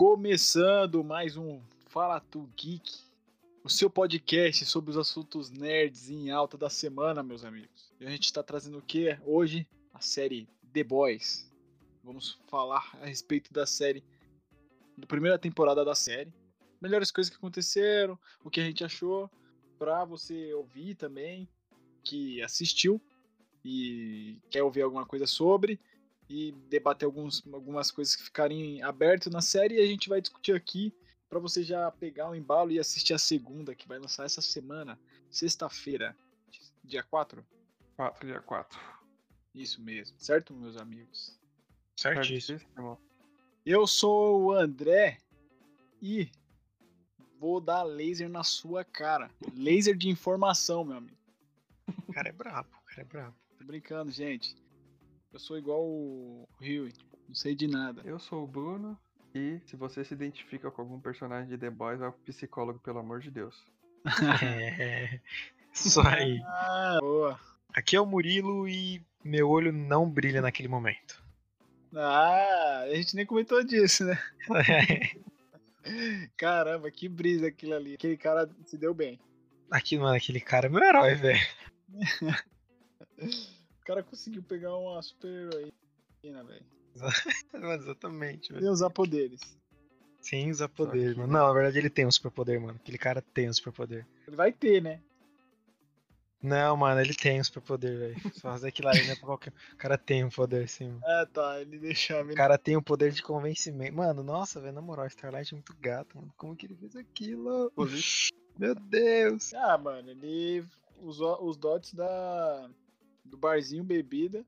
Começando mais um Fala Tu Geek, o seu podcast sobre os assuntos nerds em alta da semana, meus amigos. E a gente está trazendo o que hoje? A série The Boys. Vamos falar a respeito da série, da primeira temporada da série. Melhores coisas que aconteceram, o que a gente achou, pra você ouvir também, que assistiu e quer ouvir alguma coisa sobre e debater alguns, algumas coisas que ficarem abertas na série e a gente vai discutir aqui para você já pegar o embalo e assistir a segunda que vai lançar essa semana, sexta-feira, dia 4? 4, dia 4. Isso mesmo, certo, meus amigos? Certíssimo. Eu sou o André e vou dar laser na sua cara. Laser de informação, meu amigo. O cara é brabo, o cara é brabo. Tô brincando, gente. Eu sou igual o Rio, não sei de nada. Eu sou o Bruno e se você se identifica com algum personagem de The Boys, vai pro psicólogo, pelo amor de Deus. É. Isso aí. Ah, boa. Aqui é o Murilo e meu olho não brilha naquele momento. Ah, a gente nem comentou disso, né? Caramba, que brisa aquilo ali. Aquele cara se deu bem. Aqui, mano, aquele cara é meu herói, velho. O cara conseguiu pegar uma super heroína, velho. Mano, Exatamente, E velho. usar poderes. Sem usar poder, que- mano. Não, na verdade ele tem um superpoder, mano. Aquele cara tem um superpoder. Ele vai ter, né? Não, mano, ele tem um superpoder, velho. Só fazer aquilo ali, né? pra qualquer... O cara tem um poder, sim, mano. Ah, tá. Ele deixou a O cara tem um poder de convencimento. Mano, nossa, velho, na moral, Starlight é muito gato, mano. Como que ele fez aquilo? Meu Deus. Ah, mano, ele usou os dots da. Do barzinho bebida.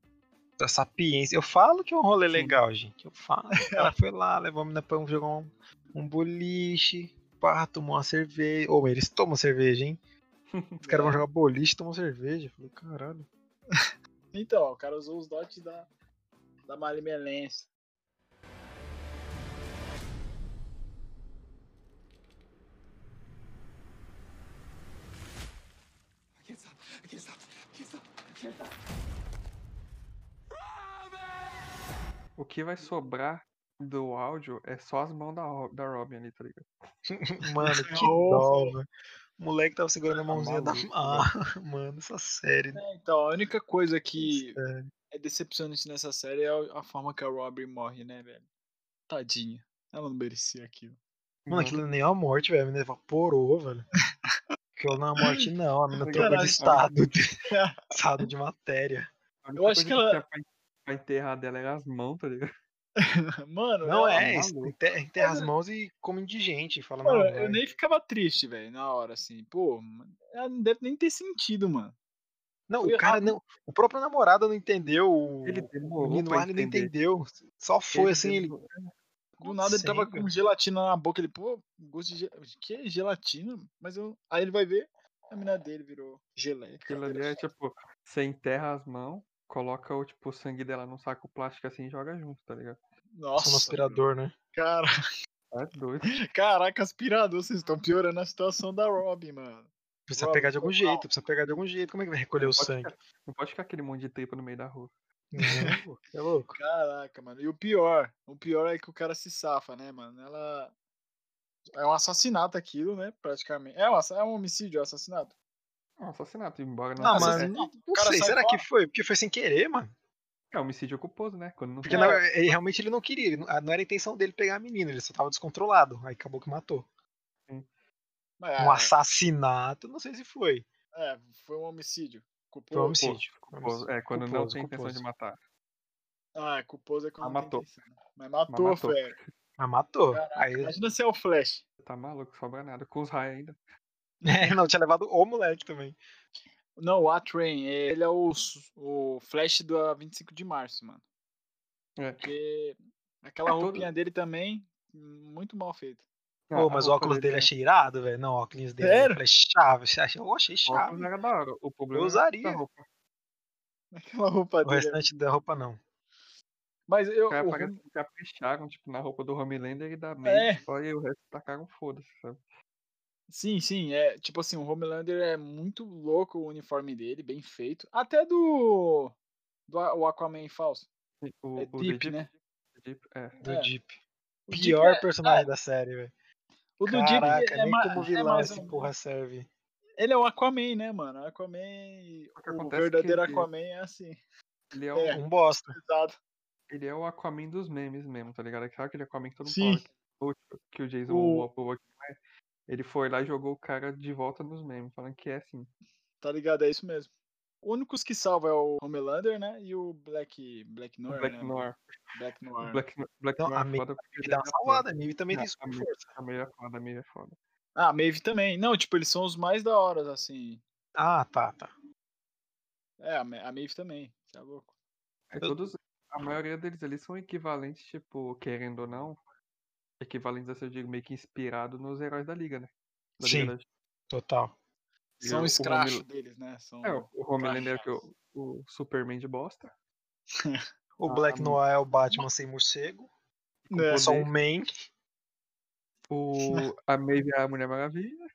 Da sapiência. Eu falo que é um rolê Sim. legal, gente. Eu falo. Cara foi lá, levou a menina pra jogar um, um boliche. Pá, tomou uma cerveja. Ou eles tomam cerveja, hein? Os caras vão jogar boliche e tomam cerveja. Eu falei, caralho. Então, ó, o cara usou os dots da. da malimelência. O que vai sobrar do áudio é só as mãos da, da Robin ali, tá ligado? Mano, que dó, velho. O moleque tava segurando a Tá mãozinha da. maluco, Ah, mano, essa série. né? É, então, a única coisa que Sério. é decepcionante nessa série é a forma que a Robin morre, né, velho? Tadinha. Ela não merecia aquilo. Mano, aquilo não é nem uma morte, velho. A menina evaporou, velho. Aquilo não é uma morte, não. A menina trocou de estado. De, estado de matéria. Eu acho que ela- tinha pra, enterrar dela era as mãos, tá ligado? Mano, Não é, isso, maluco. enterra, enterra as mãos e come indigente. Fala, Mano, eu vai. nem ficava triste, velho, na hora, assim. Pô, ela não deve nem ter sentido, mano. Não, foi o cara não. O próprio namorado não entendeu. O, Ele o demorou menino não entendeu. Só foi Ele assim, ele. Do nada ele tava com gelatina na boca, ele, pô, gosto de ge- que gelatina? Mas eu. Aí ele vai ver, a mina dele virou geleia. Aquilo ali é tipo, você enterra as mãos, coloca o, tipo, o sangue dela num saco plástico assim e joga junto, tá ligado? Nossa, aspirador, né? cara, É doido. caraca, aspirador, vocês estão piorando a situação da Robin, mano. Precisa Robin, pegar de algum jeito, precisa pegar de algum jeito. Como é que vai recolher o Não pode sangue? ficar- Não pode ficar aquele monte de tripa no meio da rua. Não, é louco. Caraca, mano. E o pior, o pior é que o cara se safa, né, mano? Ela. É um assassinato aquilo, né? Praticamente. É um, é um homicídio, é um assassinato. É um assassinato, embora não Não, mano, é- não, o cara sei. Será fora. que foi? Porque foi sem querer, mano. É homicídio culposo, né? Quando não Porque na- ele- realmente ele não queria. ele não, ah, não era a intenção dele pegar a menina, ele só tava descontrolado. Aí acabou que matou. Mas, Um é, assassinato, não sei se foi. é, foi um homicídio. Culposo. Foi um homicídio. culposo. É, quando não Culposo, tem intenção de matar. Ah, é culposo é quando Ah, não tem matou. Mas matou, matou. fera. Mas matou. Caraca, Aí, Imagina se é o Flash. Tá maluco, sobra nada. Com os raios ainda. É, não, tinha levado o moleque também. Não, o A-Train, ele é o, o Flash do 25 de março, mano. É. Porque aquela É todo- roupinha dele também, muito mal feita. Pô, mas o óculos dele é é- cheirado, velho. Não, o óculos dele falei, chave. Eu achei O chave. óculos era da hora. O problema Eu é usaria. da roupa. Aquela roupa O dele. restante da roupa não. Mas eu. Os caras o capricharam, tipo, na roupa do Homelander e da É. Maeve, só e o resto tacaram foda-se, sabe? Sim, sim, é tipo assim, o Homelander é muito louco o uniforme dele, bem feito. Até do do o Aquaman falso. O, É o Deep, The né? Deep, é. Do É. Jeep. O Deep Pior é- personagem da série, velho. O do Deep Caraca, é, nem ma- como é vilão esse um- porra serve. Ele é o Aquaman, né, mano? Aquaman. O que O é verdadeiro que ele- Aquaman é assim. Ele é, É. o, Um bosta. Pesado. ele é o Aquaman dos memes mesmo, tá ligado? Sabe aquele Aquaman que todo mundo Sim. fala que, que o Jason O- Momoa aqui? Ele foi lá e jogou o cara de volta nos memes, falando que é assim. Tá ligado? É isso mesmo. O únicos que salva é o Homelander, né? E o Black. Black Noir. Black né? Noir. Black Noir. Black, Black Então, Noir a é Maeve foda dá é uma foda. salvada, a Maeve também tem a super força. A Maeve é foda, a Maeve é foda. Ah, a Maeve também. Não, tipo, eles são os mais da hora, assim. Ah, tá, tá. É, a Ma- a Maeve também. Você é louco. É, todos, a maioria deles ali são equivalentes, tipo, querendo ou não, equivalentes a, se eu digo, meio que inspirado nos heróis da Liga, né? Da Sim. Liga da Total. São o os escrachos Homel- deles, né? São... É, o- o Homelander que é crachados. o, o Superman de bosta. O Ah, Black. Noir é o Batman sem morcego. É só um main. O, a Maeve é a Mulher Maravilha.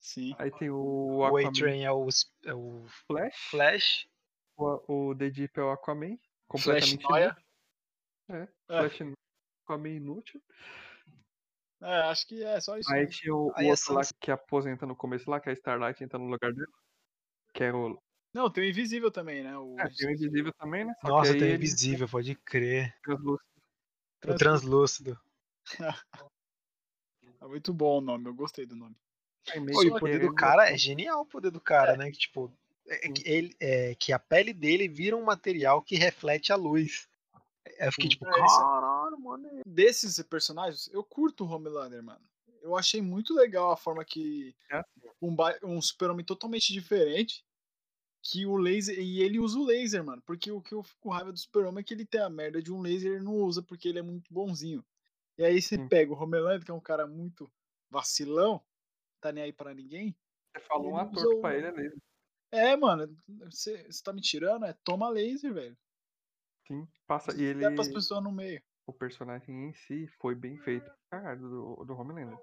Sim. Aí tem o O Aquaman A-Train é o, é o Flash. Flash. O, o The Deep é o Aquaman. Flash Completamente Noia. inútil. É, É. Flash Aquaman inútil. É, acho que é só isso. Aí tinha o, o Aí a outro lá que aposenta no começo lá, que é a Starlight entra no lugar dele. Que é o. Não, tem o Invisível também, né? O... É, tem o Invisível também, né? Só Nossa, tem ele invisível, pode crer. é translúcido. O translúcido. É muito bom o nome, eu gostei do nome. Meio Pô, que o poder do cara é genial, o poder do cara, né? Que tipo, é que, ele, é, que a pele dele vira um material que reflete a luz. Eu fiquei tipo, É, caralho, mano. Desses personagens, eu curto o Homelander, mano. Eu achei muito legal a forma que É. um, um super-homem totalmente diferente, que o laser, e ele usa o laser, mano, porque o que eu fico raiva do super-homem é que ele tem a merda de um laser e ele não usa porque ele é muito bonzinho. E aí você Sim. pega o Homelander, que é um cara muito vacilão, tá nem aí pra ninguém. Você falou um ator que pra o- ele é laser. É, mano, você você tá me tirando? É toma laser, velho. Sim, passa. E ele. Pras pessoas no meio. O personagem em si foi bem feito pra caralho do, do Homelander.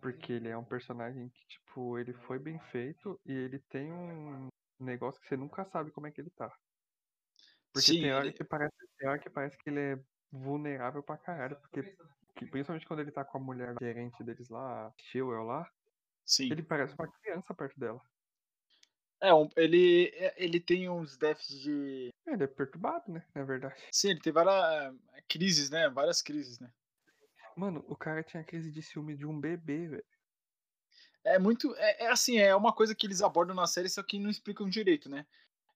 Porque ele é um personagem que, tipo, ele foi bem feito e ele tem um negócio que você nunca sabe como é que ele tá. Porque Sim, tem hora ele- que parece, tem hora que parece que ele é vulnerável pra caralho. Porque, que- principalmente quando ele tá com a mulher gerente deles lá, a Shewell lá, Sim. ele parece uma criança perto dela. É, um- ele, é- ele tem uns déficits de. Ele é perturbado, né? Na verdade. Sim, ele tem várias eh, crises, né? Várias crises, né? Mano, o cara tinha crise de ciúme de um bebê, velho. É muito. É, é assim, é uma coisa que eles abordam na série, só que não explicam direito, né?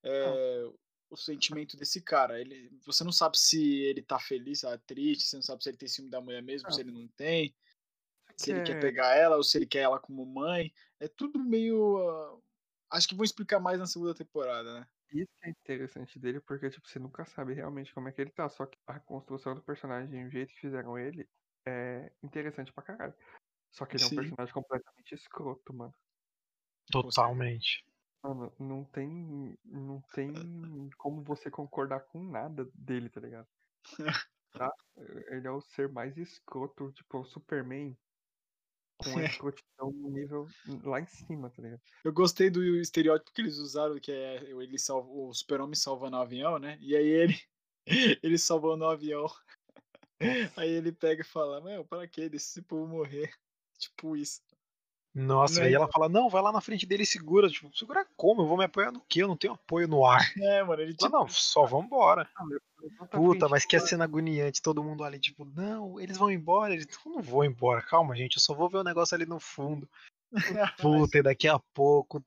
É, O sentimento desse cara. Ele, você não sabe se ele tá feliz, tá triste, você não sabe se ele tem ciúme da mulher mesmo, Não. se ele não tem, se ele Que quer é- pegar ela ou se ele quer ela como mãe. É tudo meio. ah, acho que vão explicar mais na segunda temporada, né? Isso que é interessante dele, porque tipo, você nunca sabe realmente como é que ele tá. Só que a construção do personagem, o jeito que fizeram ele, é interessante pra caralho. Só que ele é um Sim. personagem completamente escroto, mano. Totalmente. Mano, não tem. Não tem como você concordar com nada dele, tá ligado? Tá? Ele é o ser mais escroto, tipo, o Superman com a escrotidão no nível lá em cima, tá ligado? Eu gostei do estereótipo que eles usaram, que é ele salva, o super-homem salvando o avião, né? E aí ele, ele salvando o avião. Aí ele pega e fala, meu, para que? Deixa esse povo morrer. Tipo isso. Nossa, Né? aí ela fala, não, vai lá na frente dele e segura. Tipo, segura como? Eu vou me apoiar no quê? Eu não tenho apoio no ar. É, mano, ele tipo, não, só vambora. A Puta, mas que cena agoniante, todo mundo ali, tipo, não, eles vão embora, eles "Eu não vou embora, calma, gente, eu só vou ver o negócio ali no fundo. Puta, e daqui a pouco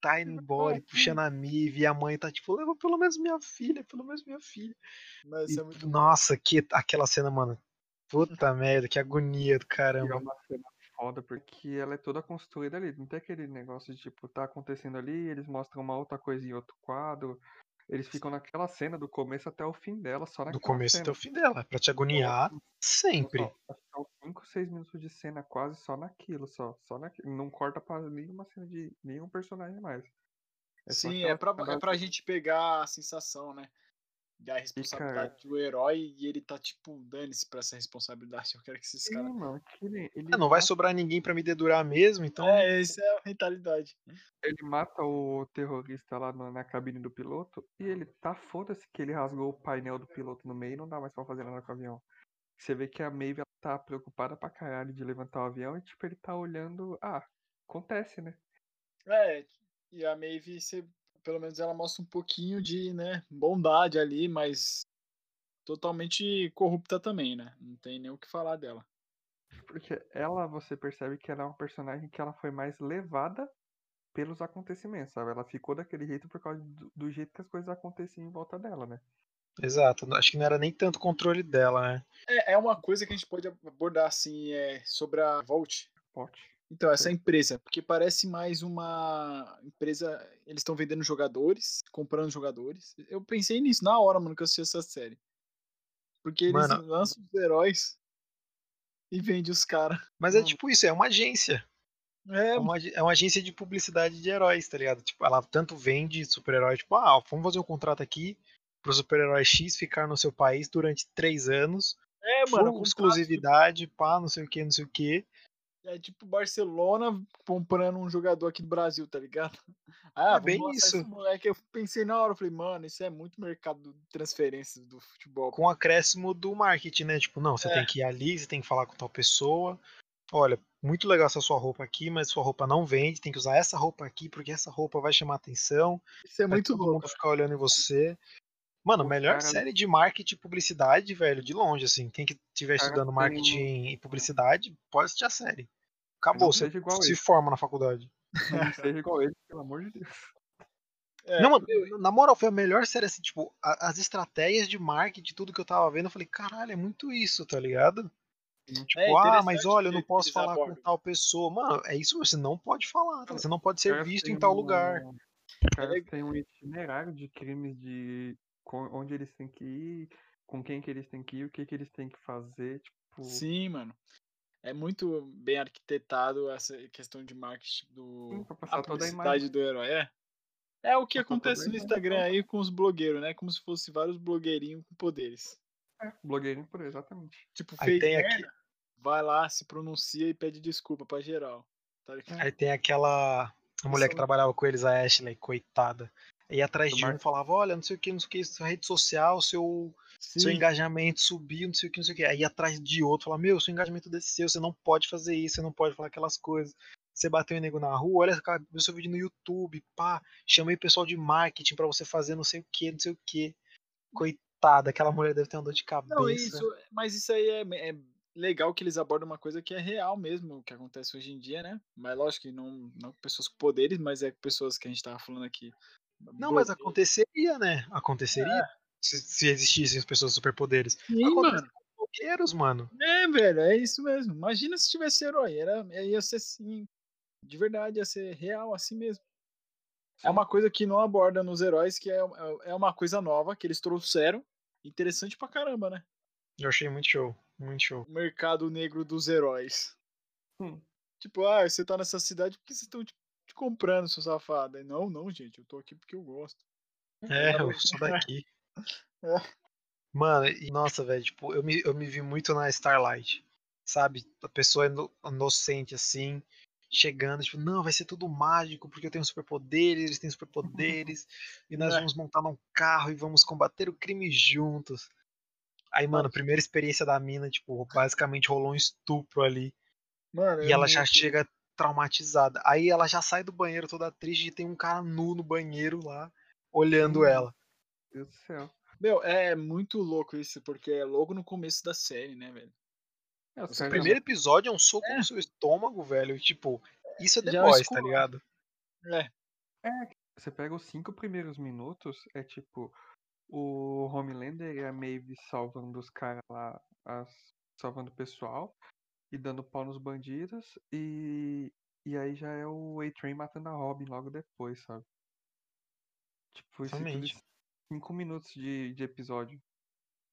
tá indo embora e puxando a Mive, e a mãe tá tipo, leva pelo menos minha filha, pelo menos minha filha. mas E, é nossa, que aquela cena, mano. Puta merda, que agonia do E é caramba. Foda, porque ela é toda construída ali. Não tem aquele negócio de, tipo, tá acontecendo ali, eles mostram uma outra coisa em outro quadro. Eles ficam naquela cena do começo até o fim dela, só naquela Do começo cena. até o fim dela, pra te agoniar sempre. Acho que São 5, 6 minutos de cena quase só naquilo, só. Só naquilo. Não corta pra nenhuma cena de nenhum personagem mais. É Sim, é pra, é pra gente pegar a sensação, né? Da responsabilidade do herói e ele tá tipo, dane-se pra essa responsabilidade. Eu quero que esses caras. que ele, ele Ah, não vai mata- sobrar ninguém pra me dedurar mesmo, então. É, essa é a mentalidade. Ele mata o terrorista lá no- na cabine do piloto e ele tá foda-se que ele rasgou o painel do piloto no meio e não dá mais pra fazer nada com o avião. Você vê que a Maeve ela tá preocupada pra caralho de levantar o avião e, tipo, ele tá olhando. Ah, acontece, né? É, e a Maeve, você, pelo menos ela mostra um pouquinho de, né, bondade ali, mas totalmente corrupta também, né? Não tem nem o que falar dela. Porque ela, você percebe que ela é uma personagem que ela foi mais levada pelos acontecimentos, sabe? Ela ficou daquele jeito por causa do, do jeito que as coisas aconteciam em volta dela, né? Exato. Acho que não era nem tanto controle dela, né? É, é uma coisa que a gente pode abordar, assim, é, sobre a Volt. Pote. Então, essa empresa, porque parece mais uma empresa. Eles estão vendendo jogadores, comprando jogadores. Eu pensei nisso na hora, mano, que eu assisti essa série. Porque eles Mano. lançam os heróis e vendem os caras. Mas é tipo isso, é uma agência. É, É uma, é uma agência de publicidade de heróis, tá ligado? Tipo, ela tanto vende super-herói, tipo, ah, vamos fazer um contrato aqui pro super-herói X ficar no seu país durante três anos. é mano. contrato- exclusividade, pá, não sei o que, não sei o que. É tipo Barcelona comprando um jogador aqui do Brasil, tá ligado? Ah, É bem isso. moleque. Eu pensei na hora, eu falei, mano, isso é muito mercado de transferências do futebol. Com o acréscimo do marketing, né? Tipo, não, você É. tem que ir ali, você tem que falar com tal pessoa. Olha, muito legal essa sua roupa aqui, mas sua roupa não vende, tem que usar essa roupa aqui, porque essa roupa vai chamar atenção. Isso é muito todo louco. mundo ficar olhando em você. Mano, O melhor cara- série de marketing e publicidade, velho, de longe, assim. Quem que estiver estudando tem marketing e publicidade, pode assistir a série. Acabou, você seja igual se ele. forma na faculdade. Não seja igual ele, pelo amor de Deus. É, Não, mano, na moral, foi a melhor série, assim, tipo, a- as estratégias de marketing, tudo que eu tava vendo, eu falei, caralho, é muito isso, tá ligado? Tipo, É ah, mas olha, eu não posso falar com tal pessoa. Mano, é isso, você não pode falar, tá? você não pode ser visto em tal um- lugar. Legal. têm um itinerário de crimes de onde eles têm que ir, com quem que eles têm que ir, o que que eles têm que fazer, tipo. Sim, mano. É muito bem arquitetado essa questão de marketing do Sim, pra a a publicidade imagem. do herói. É. É o que toda acontece a no Instagram aí com os blogueiros, né? Como se fosse vários blogueirinhos com poderes. É, blogueirinho por aí, exatamente. Tipo, Aí fez tem aqui- vai lá, se pronuncia e pede desculpa pra geral. Tá? Aí tem aquela a mulher que Só- trabalhava com eles, a Ashley, coitada. Ia atrás Do de um falava, olha, não sei o que, não sei o que, sua rede social, seu, seu Sim, engajamento subiu, não sei o que, não sei o que. Aí atrás de outro, falava, meu, seu engajamento desceu, você não pode fazer isso, você não pode falar aquelas coisas. Você bateu em nego na rua, olha, cara, viu seu vídeo no YouTube, pá, chamei o pessoal de marketing pra você fazer não sei o que, não sei o que. Coitada, aquela mulher deve ter uma dor de cabeça. Não, isso, mas isso aí é, é legal que eles abordam uma coisa que é real mesmo, que acontece hoje em dia, né? Mas lógico que não, não com pessoas com poderes, mas é com pessoas que a gente tava falando aqui. Não, mas Blogueiro. aconteceria, né? Aconteceria se, se existissem as pessoas superpoderes. Sim, mano. blogueiros, mano. É, velho, é isso mesmo. Imagina se tivesse herói, era, ia ser assim, de verdade, ia ser real, assim mesmo. É uma coisa que não aborda nos heróis, que é, é uma coisa nova que eles trouxeram, interessante pra caramba, né? Eu achei muito show, muito show. O mercado negro dos heróis. Hum. Tipo, ah, você tá nessa cidade porque vocês estão te, te comprando, seu safado. Não, não, gente, eu tô aqui porque eu gosto. É, eu sou daqui. Mano, e nossa, velho, tipo, eu me, eu me vi muito na Starlight. Sabe? A pessoa ino- inocente assim, chegando, tipo, não, vai ser tudo mágico, porque eu tenho superpoderes, eles têm superpoderes, e nós É. vamos montar num carro e vamos combater o crime juntos. Aí, mano, primeira experiência da mina, tipo, basicamente rolou um estupro ali. Mano, E ela já chega traumatizada. Aí ela já sai do banheiro toda triste e tem um cara nu no banheiro lá, olhando Hum. ela. Meu Deus do céu. Meu, é muito louco isso, porque é logo no começo da série, né, velho? É, O primeiro episódio é um soco É. no seu estômago, velho. Tipo, isso é The é Boys, tá ligado? É, Você pega os cinco primeiros minutos, é tipo o Homelander e a Maeve salvando os caras lá, as- salvando o pessoal e dando pau nos bandidos, e, e aí já é o A-Train matando a Robin logo depois, sabe? Tipo, isso tudo cinco minutos de, de episódio.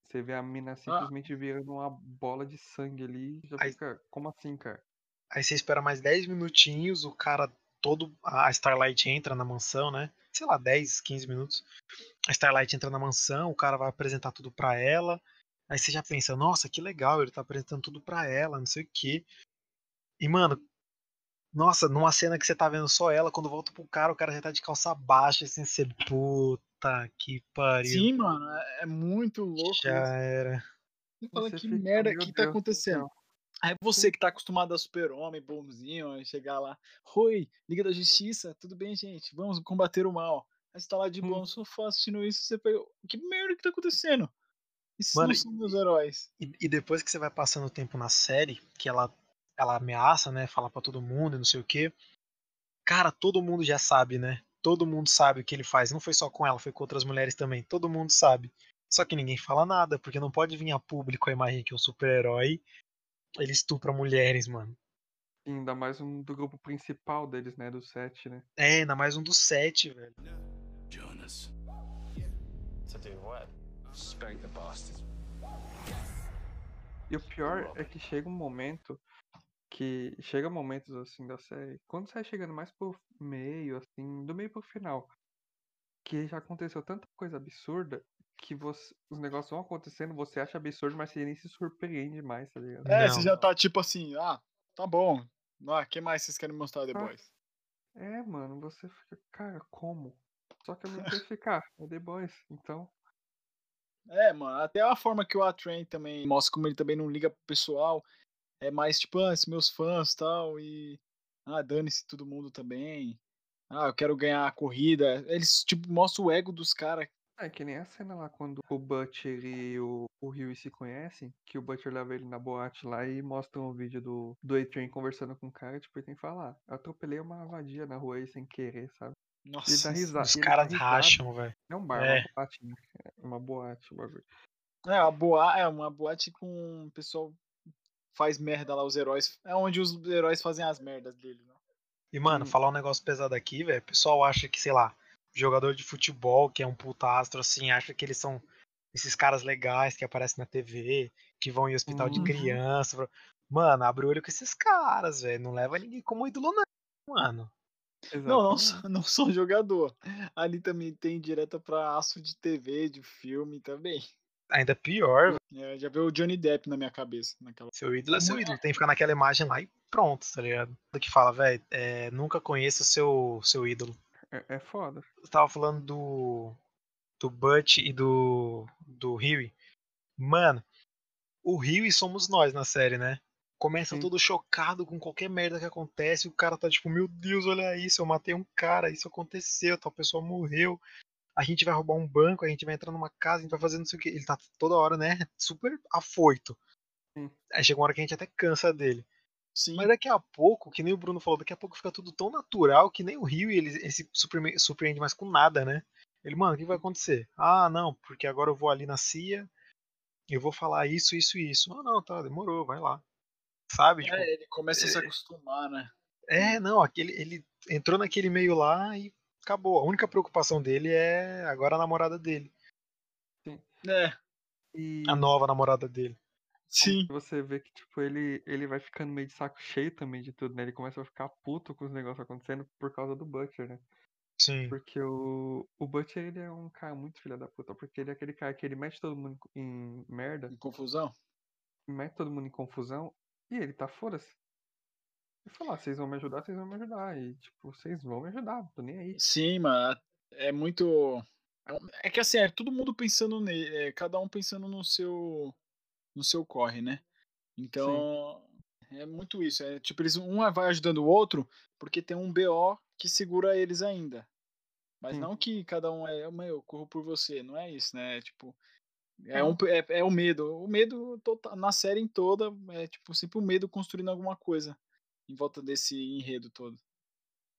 Você vê a Ah. mina simplesmente virando uma bola de sangue ali, já Aí- fica, como assim, cara? Aí você espera mais 10 minutinhos, o cara todo. A Starlight entra na mansão, né? Sei lá, 10, 15 minutos. A Starlight entra na mansão, o cara vai apresentar tudo pra ela. Aí você já pensa, nossa, que legal, ele tá apresentando tudo pra ela, não sei o quê. E, mano, nossa, numa cena que você tá vendo só ela, quando volta pro cara, o cara já tá de calça baixa, assim, você, puta que pariu. sim, mano, é, é muito louco já isso. era. Você fala Você que fica, merda "Meu que tá Deus acontecendo. céu." Aí você que tá acostumado a super-homem, bonzinho, aí chegar lá, Oi, Liga da Justiça, tudo bem, gente? Vamos combater o mal. Aí você tá lá de Hum. no sofá assistindo isso, você pega. Que merda que tá acontecendo? Esses Mano, não são meus heróis. E, e depois que você vai passando o tempo na série, que ela, ela ameaça, né? Fala pra todo mundo e não sei o quê. Cara, todo mundo já sabe, né? Todo mundo sabe o que ele faz. Não foi só com ela, foi com outras mulheres também. Todo mundo sabe. Só que ninguém fala nada, porque não pode vir a público a imagem que um super-herói ele estupra mulheres, mano. E ainda mais um do grupo principal deles, né? Do set, né? É, ainda mais um dos sete, velho. Jonas. To do what? Spank the bastard. E o pior é que chega um momento que chega momentos assim da série, quando você vai chegando mais pro meio, assim, do meio pro final, que já aconteceu tanta coisa absurda que você, os negócios vão acontecendo, você acha absurdo, mas você nem se surpreende mais, tá ligado? É, Não. você já tá tipo assim, ah, tá bom. Ah, que mais vocês querem mostrar The Ah. Boys? É, mano, você fica, cara, como? Só que ao mesmo tempo fica, ah, é The Boys, então. É, mano, até a forma que o A-Train também mostra como ele também não liga pro pessoal. É mais tipo, ah, esses meus fãs e tal, e. Ah, dane-se todo mundo também. Ah, eu quero ganhar a corrida. Eles, tipo, mostram o ego dos caras. É que nem a cena lá quando o Butcher e o, o Huey se conhecem, que o Butcher leva ele na boate lá e mostra um vídeo do, do A-Train conversando com o cara, tipo, ele tem que falar, eu atropelei uma vadia na rua aí sem querer, sabe? Ele Nossa. dá risada. Os ele caras racham, velho. É um bar, É. uma boate, né? É uma boate, o bagulho. É, a boa, é uma boate com o pessoal faz merda lá, os heróis. É onde os heróis fazem as merdas deles, né? E, mano, Hum. falar um negócio pesado aqui, velho. O pessoal acha que, sei lá, jogador de futebol, que é um puta astro, assim, acha que eles são esses caras legais que aparecem na TV, que vão em hospital de Uhum. criança. pra- Mano, abre o olho com esses caras, velho. Não leva ninguém como ídolo, não, mano. Não, não, sou- não sou jogador. Ali também tem direta pra aço de TV, de filme também. Ainda pior, É, já veio o Johnny Depp na minha cabeça naquela. seu ídolo é seu ídolo. Tem que ficar naquela imagem lá e pronto, tá ligado? Que fala, velho, é, nunca conheça o seu, seu ídolo. É, é foda. Eu tava falando do. Do Butch e do. Do Huey. Mano, o Huey somos nós na série, né? Começa Sim. todo chocado com qualquer merda que acontece. O cara tá tipo, meu Deus, olha isso, eu matei um cara, isso aconteceu, tal pessoa morreu. A gente vai roubar um banco, a gente vai entrar numa casa, a gente vai fazer não sei o que. Ele tá toda hora, né? Super afoito. Sim. Aí chega uma hora que a gente até cansa dele. Sim. Mas daqui a pouco, que nem o Bruno falou, daqui a pouco fica tudo tão natural que nem o Rio ele, ele se surpreende, mais com nada, né? Ele, mano, o que vai acontecer? Ah, não, porque agora eu vou ali na CIA, eu vou falar isso, isso e isso. Ah, não, tá, demorou, vai lá. Sabe? Tipo, É, ele começa a se acostumar, né? é, não, aquele, ele entrou naquele meio lá e acabou. A única preocupação dele é agora a namorada dele. É, E A nova namorada dele. sim. você vê que, tipo, ele, ele vai ficando meio de saco cheio também de tudo, né? Ele começa a ficar puto com os negócios acontecendo por causa do Butcher, né? Sim. Porque o, o Butcher, ele é um cara muito filha da puta, porque ele é aquele cara que ele mete todo mundo em merda, Em confusão. mete todo mundo em confusão, e ele tá foda-se. Ele fala, ah, vocês vão me ajudar, vocês vão me ajudar. E, tipo, vocês vão me ajudar, tô nem aí. Sim, mano. É muito. É que assim, é todo mundo pensando nele, é, cada um pensando no seu no seu corre, né? Então, é muito isso. É tipo, eles um vai ajudando o outro porque tem um BO que segura eles ainda. Mas Sim. não que cada um é, "Meu, eu corro por você, não é isso, né? Tipo, é, Não. um, é, é o medo. O medo tota- na série em toda é tipo sempre o medo construindo alguma coisa em volta desse enredo todo.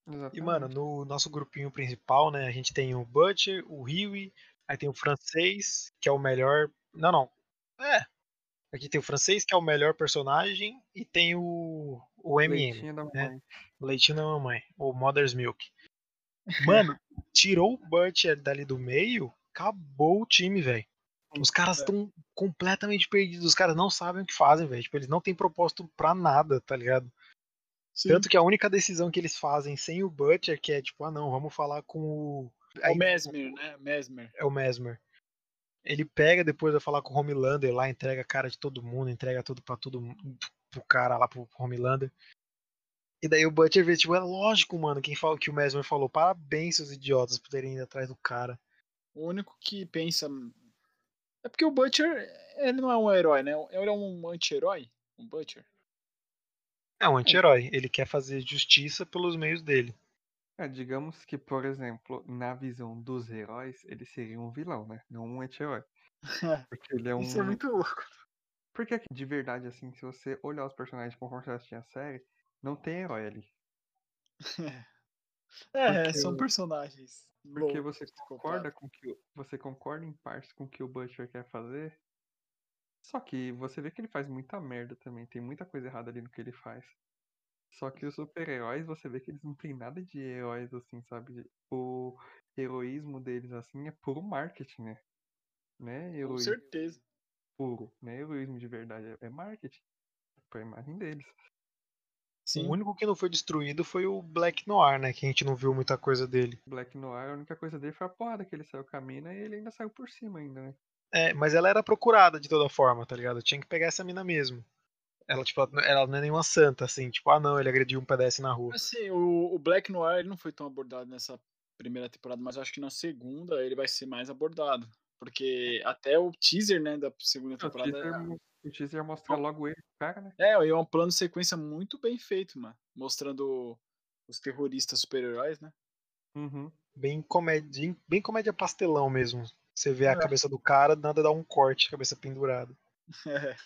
Exatamente. E, mano, no nosso grupinho principal, né, a gente tem o Butcher, o Huey, aí tem o francês, que é o melhor. Não, não. É. Aqui tem o francês, que é o melhor personagem, e tem o, o MM, Leitinho da né? mamãe. o leitinho da mamãe, o Mother's Milk. Mano, tirou o Butcher dali do meio, acabou o time, velho. Os caras É. estão completamente perdidos, os caras não sabem o que fazem, velho. Tipo, eles não têm propósito pra nada, tá ligado? Sim. Tanto que a única decisão que eles fazem sem o Butcher, que é tipo, ah não, vamos falar com o. É o Mesmer, né? Mesmer. É o Mesmer. Ele pega depois vai falar com o Homelander lá, entrega a cara de todo mundo, entrega tudo pra todo mundo, pro cara lá, pro Homelander. E daí o Butcher vê, tipo, é lógico, mano, quem fala que o Mesmer falou, parabéns, seus idiotas, por terem ido atrás do cara. O único que pensa É porque o Butcher, ele não é um herói, né? Ele é um anti-herói, um Butcher. É um anti-herói. Ele quer fazer justiça pelos meios dele. É, digamos que, por exemplo, na visão dos heróis, ele seria um vilão, né? Não um anti-herói. Porque ele é um. Isso é muito louco. Porque de verdade, assim, se você olhar os personagens conforme você assistir a série, não tem herói ali. É, Porque são personagens. Porque loucos, você concorda com que o- você concorda em partes com o que o Butcher quer fazer. Só que você vê que ele faz muita merda também, tem muita coisa errada ali no que ele faz. Só que os super-heróis, você vê que eles não têm nada de heróis assim, sabe? O heroísmo deles assim é puro marketing, né? Né? Com Heroísmo certeza. puro, né? Heroísmo de verdade é- é marketing pra imagem deles. Sim. O único que não foi destruído foi o Black Noir, né? Que a gente não viu muita coisa dele. Black Noir, a única coisa dele foi a porrada que ele saiu com a mina e ele ainda saiu por cima ainda, né? É, mas ela era procurada de toda forma, tá ligado? Tinha que pegar essa mina mesmo. Ela, tipo, ela não é nenhuma santa, assim, tipo, ah não, ele agrediu um pedestre na rua. Assim, o, o Black Noir ele não foi tão abordado nessa primeira temporada, mas eu acho que na segunda ele vai ser mais abordado. Porque até o teaser, né, da segunda O temporada. teaser, mo- o teaser mostra logo ele, cara, né? É, é um plano de sequência muito bem feito, mano. Mostrando os terroristas super-heróis, né? Uhum. Bem comédia, bem comédia pastelão mesmo. Você vê a É. cabeça do cara, nada dá um corte, cabeça pendurada. É.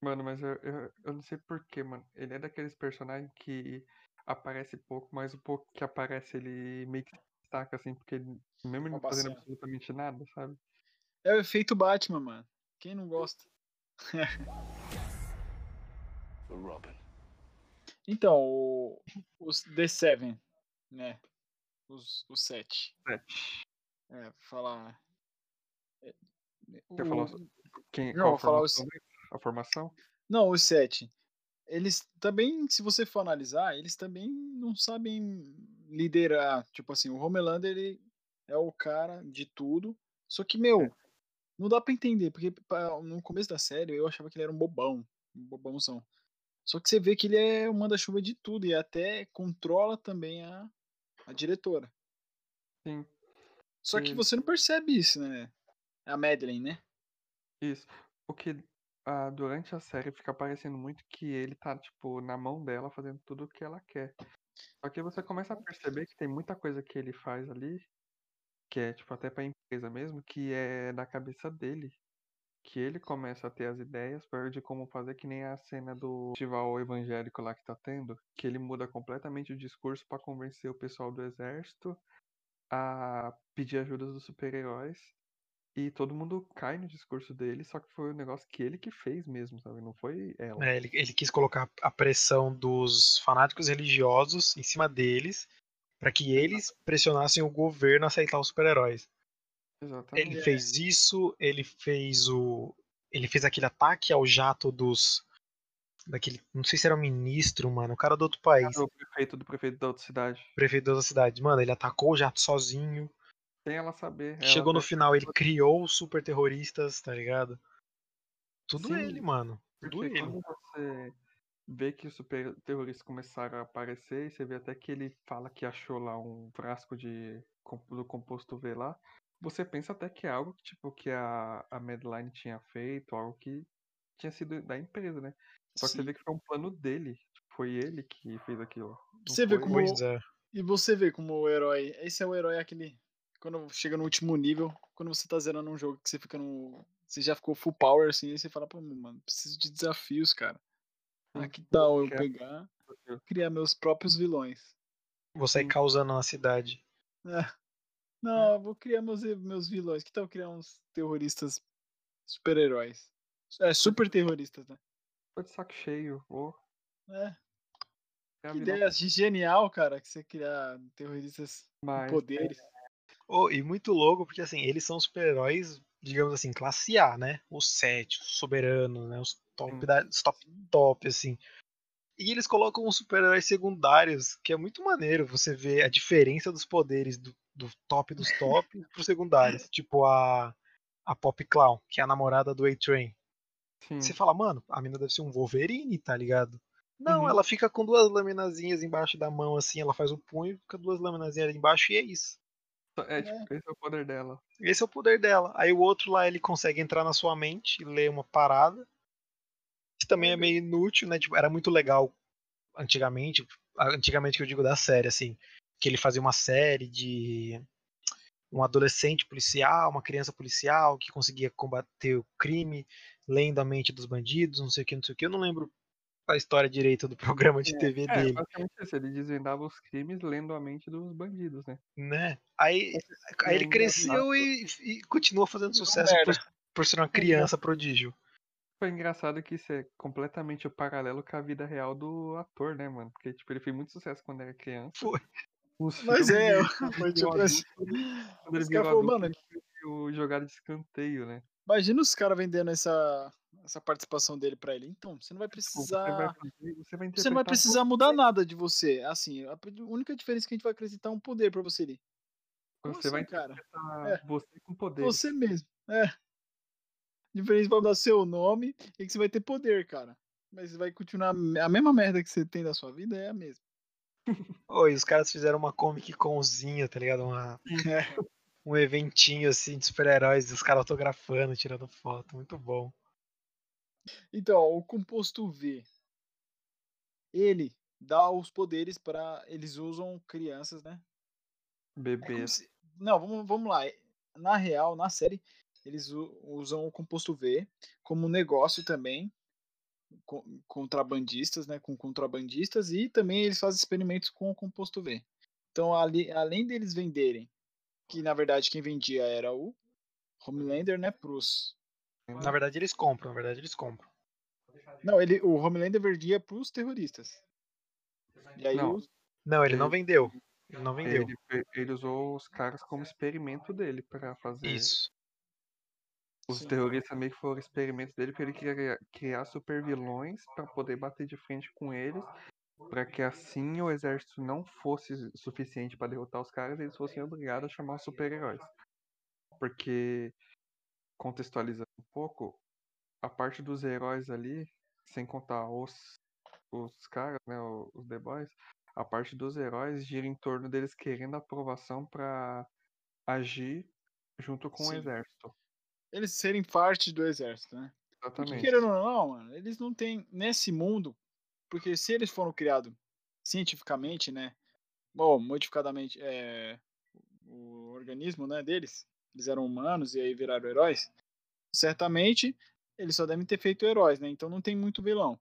Mano, mas eu, eu, eu não sei porquê, mano. Ele é daqueles personagens que aparece pouco, mas o pouco que aparece ele meio que destaca, assim, porque ele, mesmo ele não fazendo absolutamente nada, sabe? É o efeito Batman, mano. Quem não gosta? For Robin. Então, o, os The Seven, né? Os, os sete. Sete. É, falar. É, Quer o- Quem, Não, vou falar os-? A formação? Não, os sete. Eles também, se você for analisar, eles também não sabem liderar. Tipo assim, o Homelander, ele é o cara de tudo. Só que, meu, não dá pra entender, porque no começo da série eu achava que ele era um bobão, um bobãozão. Só que você vê que ele é o manda-chuva de tudo e até controla também a, a diretora. Sim, Só que você não percebe isso, né? É a Madeleine, né? isso. O que ah, durante a série fica parecendo muito que ele tá, tipo, na mão dela fazendo tudo o que ela quer. Só que você começa a perceber que tem muita coisa que ele faz ali, que é, tipo, até pra empresa mesmo, que é da cabeça dele. Que ele começa a ter as ideias de como fazer, que nem a cena do festival evangélico lá que tá tendo, que ele muda completamente o discurso pra convencer o pessoal do exército a pedir ajuda dos super-heróis. E todo mundo cai no discurso dele, só que foi um negócio que ele que fez mesmo, sabe? Não foi ela. É, ele, ele quis colocar a pressão dos fanáticos religiosos em cima deles, para que eles pressionassem o governo a aceitar os super-heróis. Exatamente. Ele fez isso, ele fez o. Ele fez aquele ataque ao jato dos. Daquele. Não sei se era um ministro, mano. O cara do outro país. O prefeito do prefeito da outra cidade. Prefeito da outra cidade. Mano, ele atacou o jato sozinho. Sem ela saber. ela Chegou no final, ele criou os super terroristas, tá ligado? Tudo Sim, ele, mano. Tudo ele. quando você vê que os super terroristas começaram a aparecer, e você vê até que ele fala que achou lá um frasco de do composto V lá, você pensa até que é algo que, tipo, que a, a Madeline tinha feito, algo que tinha sido da empresa, né? Só que você vê que foi um plano dele. Foi ele que fez aquilo. Você vê como- é. E você vê como o herói. Esse é o herói aquele. Quando chega no último nível, quando você tá zerando um jogo que você fica no. Você já ficou full power assim, aí você fala, pô, mano, preciso de desafios, cara. Ah, que tal eu quer- pegar, criar meus próprios vilões? Vou sair Sim. causando na cidade. Não, eu vou criar meus, meus vilões. Que tal criar uns terroristas super-heróis? É, super terroristas, né? Tô de saco cheio. ô, É, é que ideia genial, cara, que você criar terroristas com mais- poderes. Oh, e muito louco, porque assim, eles são super-heróis, digamos assim, classe A, né? Os sete, os soberanos, né? Os top, da, os top top, assim. E eles colocam os super-heróis secundários, que é muito maneiro você ver a diferença dos poderes do, do top dos top pros secundários. Tipo a, a Pop Clown, que é a namorada do A-Train. Você fala, mano, a mina deve ser um Wolverine, tá ligado? Não, Uhum. ela fica com duas laminazinhas embaixo da mão, assim, ela faz o punho, fica duas laminazinhas ali embaixo e é isso. É, tipo, esse é o poder dela. Esse é o poder dela. Aí o outro lá, ele consegue entrar na sua mente e ler uma parada. Que também é meio inútil, né? Tipo, era muito legal antigamente. Antigamente que eu digo da série, assim. Que ele fazia uma série de um adolescente policial, uma criança policial que conseguia combater o crime, lendo a mente dos bandidos, não sei o que, não sei o que. Eu não lembro a história direita do programa de TV É, dele, basicamente isso. Ele desvendava os crimes lendo a mente dos bandidos, né? né? Aí, aí ele ainda cresceu e, e continua fazendo sucesso por, por ser uma criança prodígio. Foi engraçado que isso é completamente o paralelo com a vida real do ator, né, mano? Porque, tipo, ele fez muito sucesso quando era criança. Foi. Os Mas é, foi tipo assim. Quando ele virou adulto, mano, ele o jogado de escanteio, né? Imagina os caras vendendo essa, essa participação dele pra ele. Então, você não vai Tipo, você vai precisar. fazer, você vai Você não vai precisar mudar nada de você. Assim, a única diferença é que a gente vai acrescentar um poder pra você ali. Como Você vai assim, cara? interpretar É. você com poder. Você mesmo. É. Diferença vai mudar seu nome e que você vai ter poder, cara. Mas vai continuar a mesma merda que você tem da sua vida, é a mesma. Oi, os caras fizeram uma Comic Conzinha, tá ligado? Uma, É. um eventinho assim de super-heróis, os caras autografando, tirando foto. Muito bom. Então, ó, o composto V. Ele dá os poderes para Eles usam crianças, né? É Bebês. se- Não, vamos, vamos lá. Na real, na série, eles usam o composto V como negócio também. com- Contrabandistas, né? Com contrabandistas e também eles fazem experimentos com o composto V. Então, ali, além deles venderem, que na verdade quem vendia era o Homelander, né? Pros. Na verdade, eles compram, na verdade, eles compram. Não, ele, o Homelander vendia pros terroristas. E aí Não. os- Não, ele não vendeu. Ele não vendeu. Ele, ele usou os caras como experimento dele pra fazer. Isso. Os Sim. terroristas meio que foram experimentos dele porque ele queria criar- criar super vilões pra poder bater de frente com eles. Pra que assim o exército não fosse suficiente pra derrotar os caras eles fossem obrigados a chamar os super-heróis. Porque, contextualizando um pouco, a parte dos heróis ali, sem contar os, os caras, né, o- os The Boys, a parte dos heróis gira em torno deles querendo aprovação pra agir junto com o Sim. exército. eles serem parte do exército, né? Porque Exatamente. querendo ou não, mano, eles não têm nesse mundo, porque se eles foram criados cientificamente, né, bom, modificadamente, é, o organismo, né, deles, eles eram humanos e aí viraram heróis, certamente eles só devem ter feito heróis, né, então não tem muito vilão.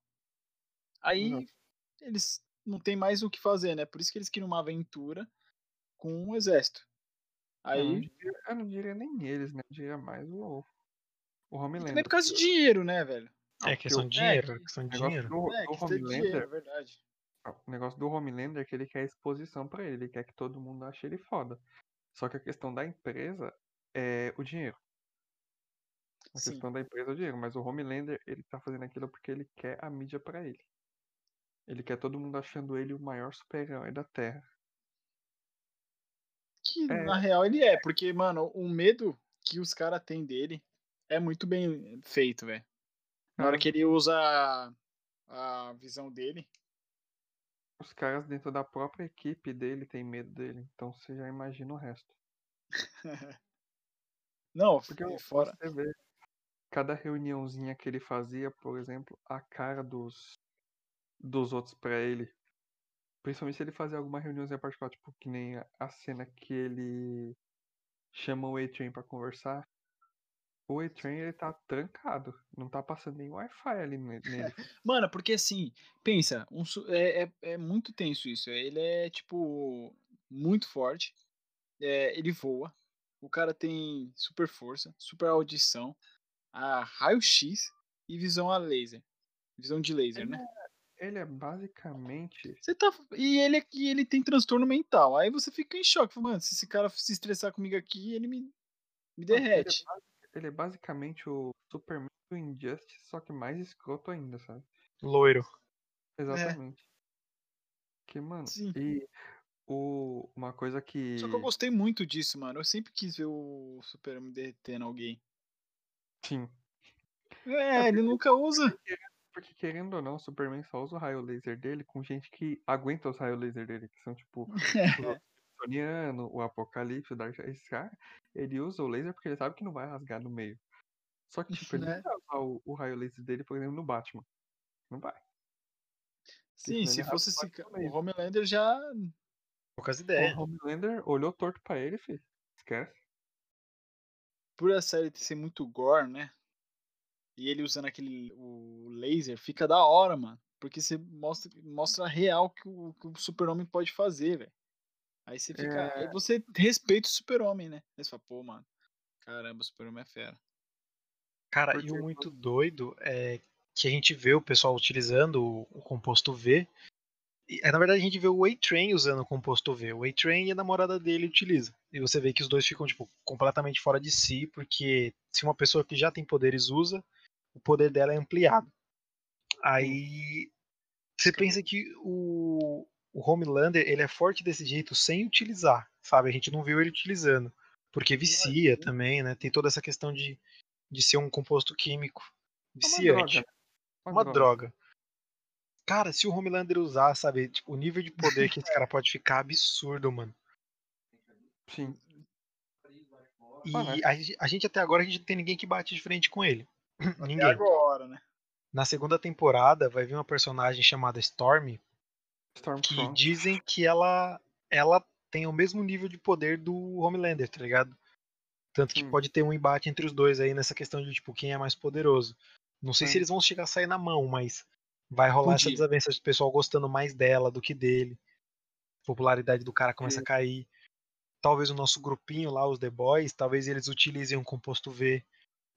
Aí Exato. eles não tem mais o que fazer, né, por isso que eles queriam uma aventura com o exército. Eu não Aí, diria, eu não diria nem eles, né? Eu diria mais o, o Homelander. também por causa de dinheiro, né, velho? É questão de é, dinheiro, é que- questão O de negócio dinheiro. do, É, do dinheiro, é Homelander, verdade. o negócio do Homelander é que ele quer exposição pra ele, ele quer que todo mundo ache ele foda. Só que a questão da empresa é o dinheiro. A Sim. questão da empresa é o dinheiro, mas o Homelander, ele tá fazendo aquilo porque ele quer a mídia pra ele. Ele quer todo mundo achando ele o maior super-herói da Terra. Que É. na real ele é, porque, mano, o medo que os caras têm dele é muito bem feito, velho. Na hora É. que ele usa a, a visão dele. Os caras dentro da própria equipe dele têm medo dele, então você já imagina o resto. Não, Porque e fora. você vê cada reuniãozinha que ele fazia, por exemplo, a cara dos, dos outros pra ele. Principalmente se ele fazia alguma reuniãozinha particular, tipo, que nem a- a cena que ele chama o A-Train pra conversar. O A-Train, ele tá trancado. Não tá passando nem Wi-Fi ali ne- nele. Mano, porque assim, pensa, um é, é, é muito tenso isso. Ele é, tipo, muito forte. é, ele voa. O cara tem super força, super audição, a raio-x e visão a laser. Visão de laser, né? Ele é basicamente. Você tá. E ele aqui, ele tem transtorno mental. Aí você fica em choque. Mano, se esse cara se estressar comigo aqui, ele me, me Não, ele é derrete. Ele é basicamente o Superman do Injustice, só que mais escroto ainda, sabe? Loiro. Exatamente. Que, mano, Sim. e o, uma coisa que. Só que eu gostei muito disso, mano. Eu sempre quis ver o Superman derretendo alguém. Sim. É, ele nunca usa. Porque querendo ou não, o Superman só usa o raio laser dele com gente que aguenta os raios laser dele, que são tipo. os outros Kryptoniano, o Apocalipse, o Darkseid, esse cara, ele usa o laser porque ele sabe que não vai rasgar no meio. Só que, tipo, ele Né? não vai usar o, o raio laser dele, por exemplo, no Batman. Não vai. Sim, se fosse esse. ca- no meio. O Homelander já. Poucas O ideias. Homelander olhou torto pra ele, filho. Esquece. Por a série ser muito gore, né? E ele usando aquele. O laser, fica da hora, mano. Porque você mostra, mostra a real que o, que o super-homem pode fazer, velho. Aí você fica. Aí É. você respeita o super-homem, né? Aí você fala, pô, mano. Caramba, o super-homem é fera. Cara, Porque e o muito doido é que a gente vê o pessoal utilizando o, o composto V. E, é, na verdade, a gente vê o A-Train usando o composto V. O A-Train e a namorada dele utiliza. E você vê que os dois ficam, tipo, completamente fora de si, porque se uma pessoa que já tem poderes usa, o poder dela é ampliado. Aí você pensa que o, o Homelander ele é forte desse jeito sem utilizar, sabe? A gente não viu ele utilizando. Porque vicia também, né? Tem toda essa questão de, de ser um composto químico É uma viciante. droga. Uma, droga. Cara, se o Homelander usar, sabe, tipo, o nível de poder que esse cara pode ficar é absurdo, mano. Sim. E Mano, a, gente- a gente até agora a gente não tem ninguém que bate de frente com ele. Até ninguém. agora, né? Na segunda temporada vai vir uma personagem chamada Storm que Stormfront. dizem que ela ela tem o mesmo nível de poder do Homelander, tá ligado? Tanto que Hum. pode ter um embate entre os dois aí nessa questão de tipo quem é mais poderoso. Não sei se eles vão chegar a sair na mão, mas vai rolar essa Podia. desavença de pessoal gostando mais dela do que dele. A popularidade do cara começa a cair. Talvez o nosso grupinho lá, os The Boys, talvez eles utilizem um composto V.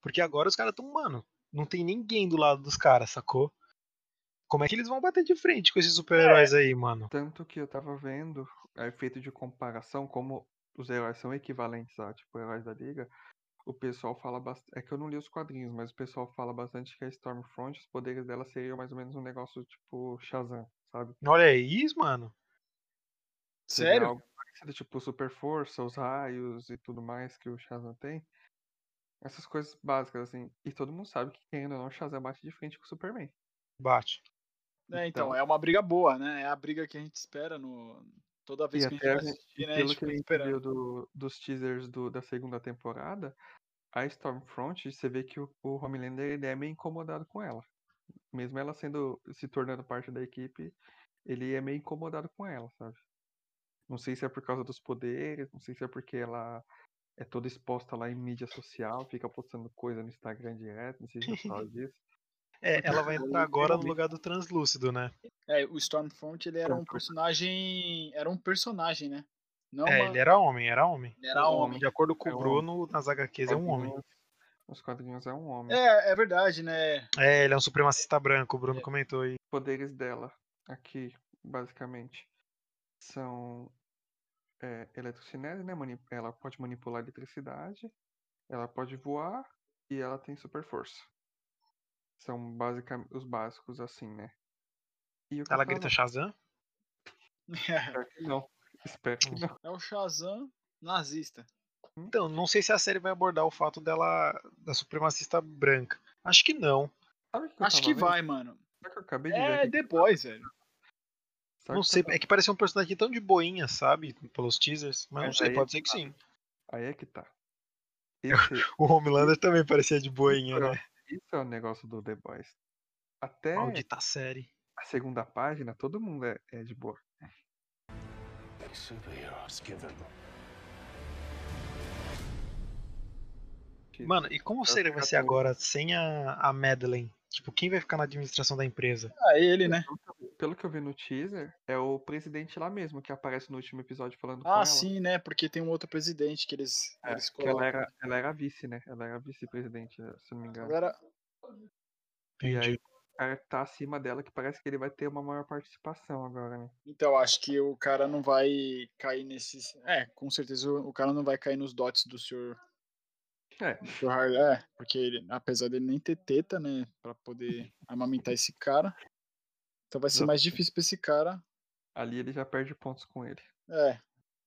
Porque agora os caras estão, mano, não tem ninguém do lado dos caras, sacou? Como é que eles vão bater de frente com esses super-heróis aí, mano? Tanto que eu tava vendo a efeito de comparação, como os heróis são equivalentes a, tipo, heróis da Liga, o pessoal fala bastante. É que eu não li os quadrinhos, mas o pessoal fala bastante que a Stormfront, os poderes dela seriam mais ou menos um negócio tipo Shazam, sabe? Olha isso, mano. Sério? algo parecido, tipo super força, os raios e tudo mais que o Shazam tem. Essas coisas básicas, assim. E todo mundo sabe que, querendo ou não, o Shazam bate de frente com o Superman. Bate. É, então, Então- é uma briga boa, né? É a briga que a gente espera no. Toda vez que a gente vai a assistir, né? A Pelo gente que a gente viu do- dos teasers do- da segunda temporada, a Stormfront, você vê que o, o Homelander ele é meio incomodado com ela. Mesmo ela sendo se tornando parte da equipe, ele é meio incomodado com ela, sabe? Não sei se é por causa dos poderes, não sei se é porque ela é toda exposta lá em mídia social, fica postando coisa no Instagram direto, não sei se é por causa disso. É, ela vai entrar agora no lugar do translúcido, né? É, o Stormfront, ele era um personagem. Era um personagem, né? Não É, uma- ele era homem, era homem. ele era homem. De acordo com É o Bruno, nas HQs é um homem. Nos quadrinhos é um homem. É, é verdade, né? É, ele é um supremacista branco, o Bruno comentou aí. poderes dela aqui, basicamente, são é, eletrocinese, né? Ela pode manipular eletricidade, ela pode voar e ela tem super força. São basicamente os básicos assim, né? E o que eu Ela grita Shazam? Espero que não. Espero que não. É o Shazam nazista. Então, não sei se a série vai abordar o fato dela, da supremacista branca. Acho que não. Que Acho que vendo? vai, mano. Sabe o que eu acabei de É Boys, velho. Sabe Não sei, tava- é que parecia um personagem tão de boinha, sabe? Pelos teasers. Mas não Mas sei, aí pode é ser que que sim. Aí é que tá. Esse, O Homelander também parecia de boinha, né? Isso é o negócio do The Boys. Até Maldita série. a segunda página, todo mundo é, é de boa. Mano, e como Eu seria fico vai ser atento. agora sem a, a Madeleine? Tipo, quem vai ficar na administração da empresa? Ah, ele, né? Pelo que eu vi no teaser, é o presidente lá mesmo que aparece no último episódio falando com Ah, ela. sim, né? Porque tem um outro presidente que eles, É, eles que ela colocam. era, ela era vice, né? Ela era vice-presidente, se não me engano. Agora, E aí, Entendi. o cara tá acima dela, que parece que ele vai ter uma maior participação agora, né? então, acho que o cara não vai cair nesses. É, com certeza o o cara não vai cair nos dots do senhor. É, É, porque ele, apesar dele nem ter teta, né? Pra poder amamentar esse cara. Então vai ser Não. mais difícil pra esse cara. ali ele já perde pontos com ele. É.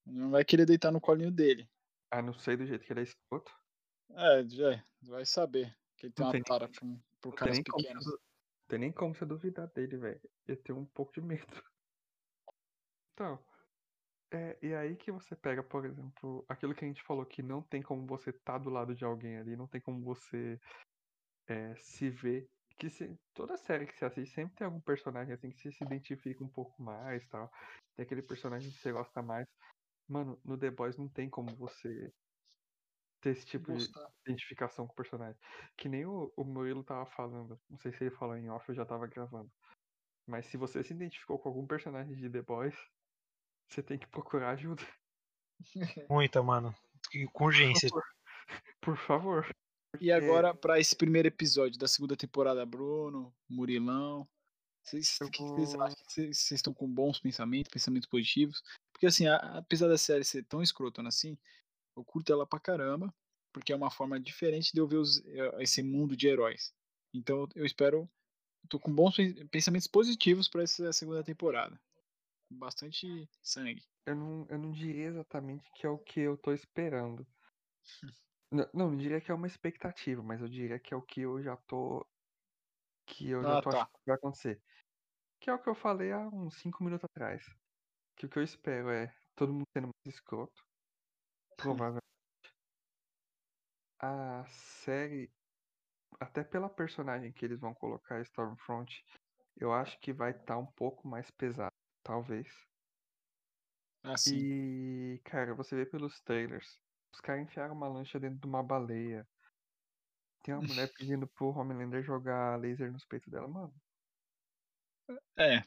Não vai querer deitar no colinho dele. Ah, não sei do jeito que ele é escroto. É, já vai saber. Que ele tem Não uma tem nem- tara Não tem, caras nem como, pequenos. você du- tem nem como você duvidar dele, velho. Eu tenho um pouco de medo. Então, É, e aí que você pega, por exemplo, aquilo que a gente falou que não tem como você estar do lado de alguém ali, não tem como você é, se ver. Que se- toda série que você assiste sempre tem algum personagem assim que você se identifica um pouco mais, tal. Tem aquele personagem que você gosta mais. Mano, no The Boys não tem como você ter esse tipo de Gostar. identificação com o personagem. Que nem o, o Murilo tava falando. Não sei se ele falou em off, eu já tava gravando. Mas se você se identificou com algum personagem de The Boys, você tem que procurar ajuda. Muita, mano. E Com urgência. Por favor. E agora, pra esse primeiro episódio da segunda temporada, Bruno, Murilão. Vocês, vou-? Vocês estão com bons pensamentos, pensamentos positivos? Porque assim, a- apesar da série ser tão escrotona assim, eu curto ela pra caramba, porque é uma forma diferente de eu ver os- eh, esse mundo de heróis. Então eu espero, tô com bons pen- pensamentos positivos pra essa segunda temporada. Bastante sangue. Eu não, eu não diria exatamente que é o que eu tô esperando. Não, não, não diria que é uma expectativa, mas eu diria que é o que eu já tô. Que eu já Ah, tô tá. achando que vai acontecer. Que é o que eu falei há uns 5 minutos atrás. Que o que eu espero é todo mundo sendo mais escroto. Provavelmente. A série, até pela personagem que eles vão colocar, Stormfront, eu acho que vai estar um pouco mais pesado, talvez. Assim. E, cara, você vê pelos trailers, os caras enfiaram uma lancha dentro de uma baleia. Tem uma mulher pedindo pro Homelander jogar laser nos peitos dela, mano. É,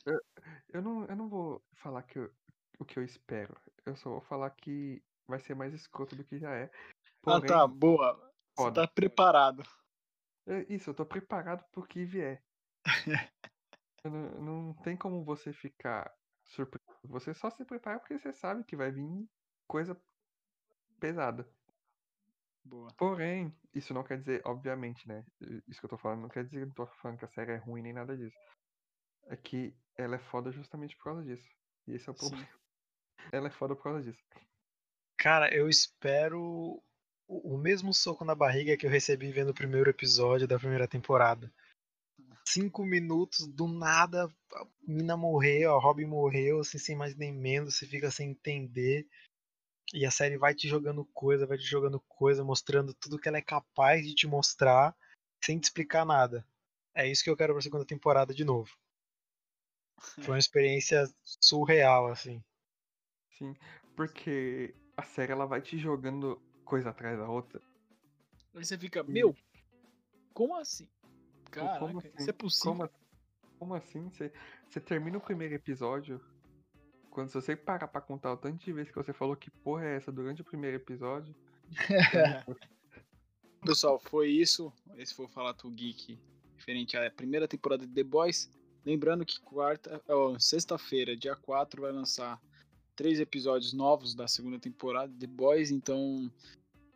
Eu não, eu não vou falar que eu- o que eu espero. Eu só vou falar que vai ser mais escroto do que já é. ah Porém, tá, boa. Você tá preparado. é isso, eu tô preparado pro que vier. Eu não, não tem como você ficar surpreso. Você só se prepara porque você sabe que vai vir coisa pesada. Boa. Porém, isso não quer dizer, obviamente, né? Isso que eu tô falando não quer dizer que eu tô falando que a série é ruim nem nada disso. É que ela é foda justamente por causa disso. E esse é o Sim. problema. Ela é foda por causa disso. Cara, eu espero o mesmo soco na barriga que eu recebi vendo o primeiro episódio da primeira temporada. Cinco minutos, do nada, a mina morreu, a Robin morreu, assim, sem mais nem menos, você fica sem entender. E a série vai te jogando coisa, vai te jogando coisa, mostrando tudo que ela é capaz de te mostrar, sem te explicar nada. É isso que eu quero pra segunda temporada de novo. Foi uma experiência surreal, assim. Sim. Porque a série ela vai te jogando coisa atrás da outra. Aí você fica, meu, como assim? Caraca, como assim? isso é possível. Como, como assim? Você, você termina o primeiro episódio. Quando se você parar pra contar o tanto de vezes que você falou que porra é essa durante o primeiro episódio. Pessoal, foi isso. Esse foi o Falato Geek referente à primeira temporada de The Boys. Lembrando que quarta, ó, sexta-feira, dia 4, vai lançar três episódios novos da segunda temporada de The Boys. Então,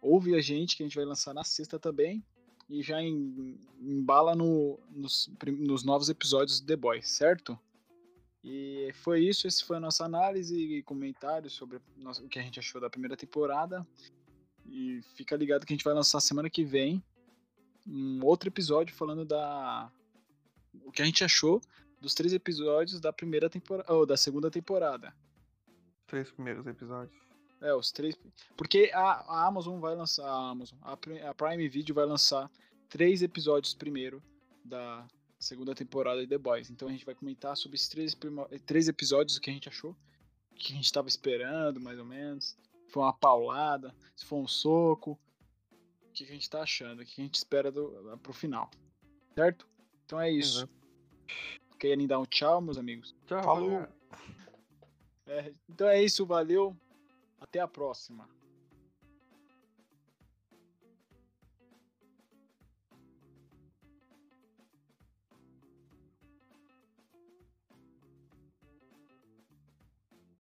ouve a gente que a gente vai lançar na sexta também. E já em- embala no- nos, nos novos episódios de The Boys, certo? E foi isso. Esse foi a nossa análise e comentários sobre o que a gente achou da primeira temporada. E fica ligado que a gente vai lançar semana que vem um outro episódio falando da o que a gente achou dos três episódios da primeira temporada ou da segunda temporada. Três primeiros episódios. É, os três. Porque a, a Amazon vai lançar. A Amazon, a, a Prime Video vai lançar três episódios primeiro da segunda temporada de The Boys. Então a gente vai comentar sobre esses três, três episódios, o que a gente achou, o que a gente estava esperando, mais ou menos. Se foi uma paulada, se foi um soco. O que a gente tá achando, o que a gente espera do, pro final. Certo? Então é isso. Exato. Querem dar um tchau, meus amigos? Tchau, Falou. É, então é isso, valeu. Até a próxima.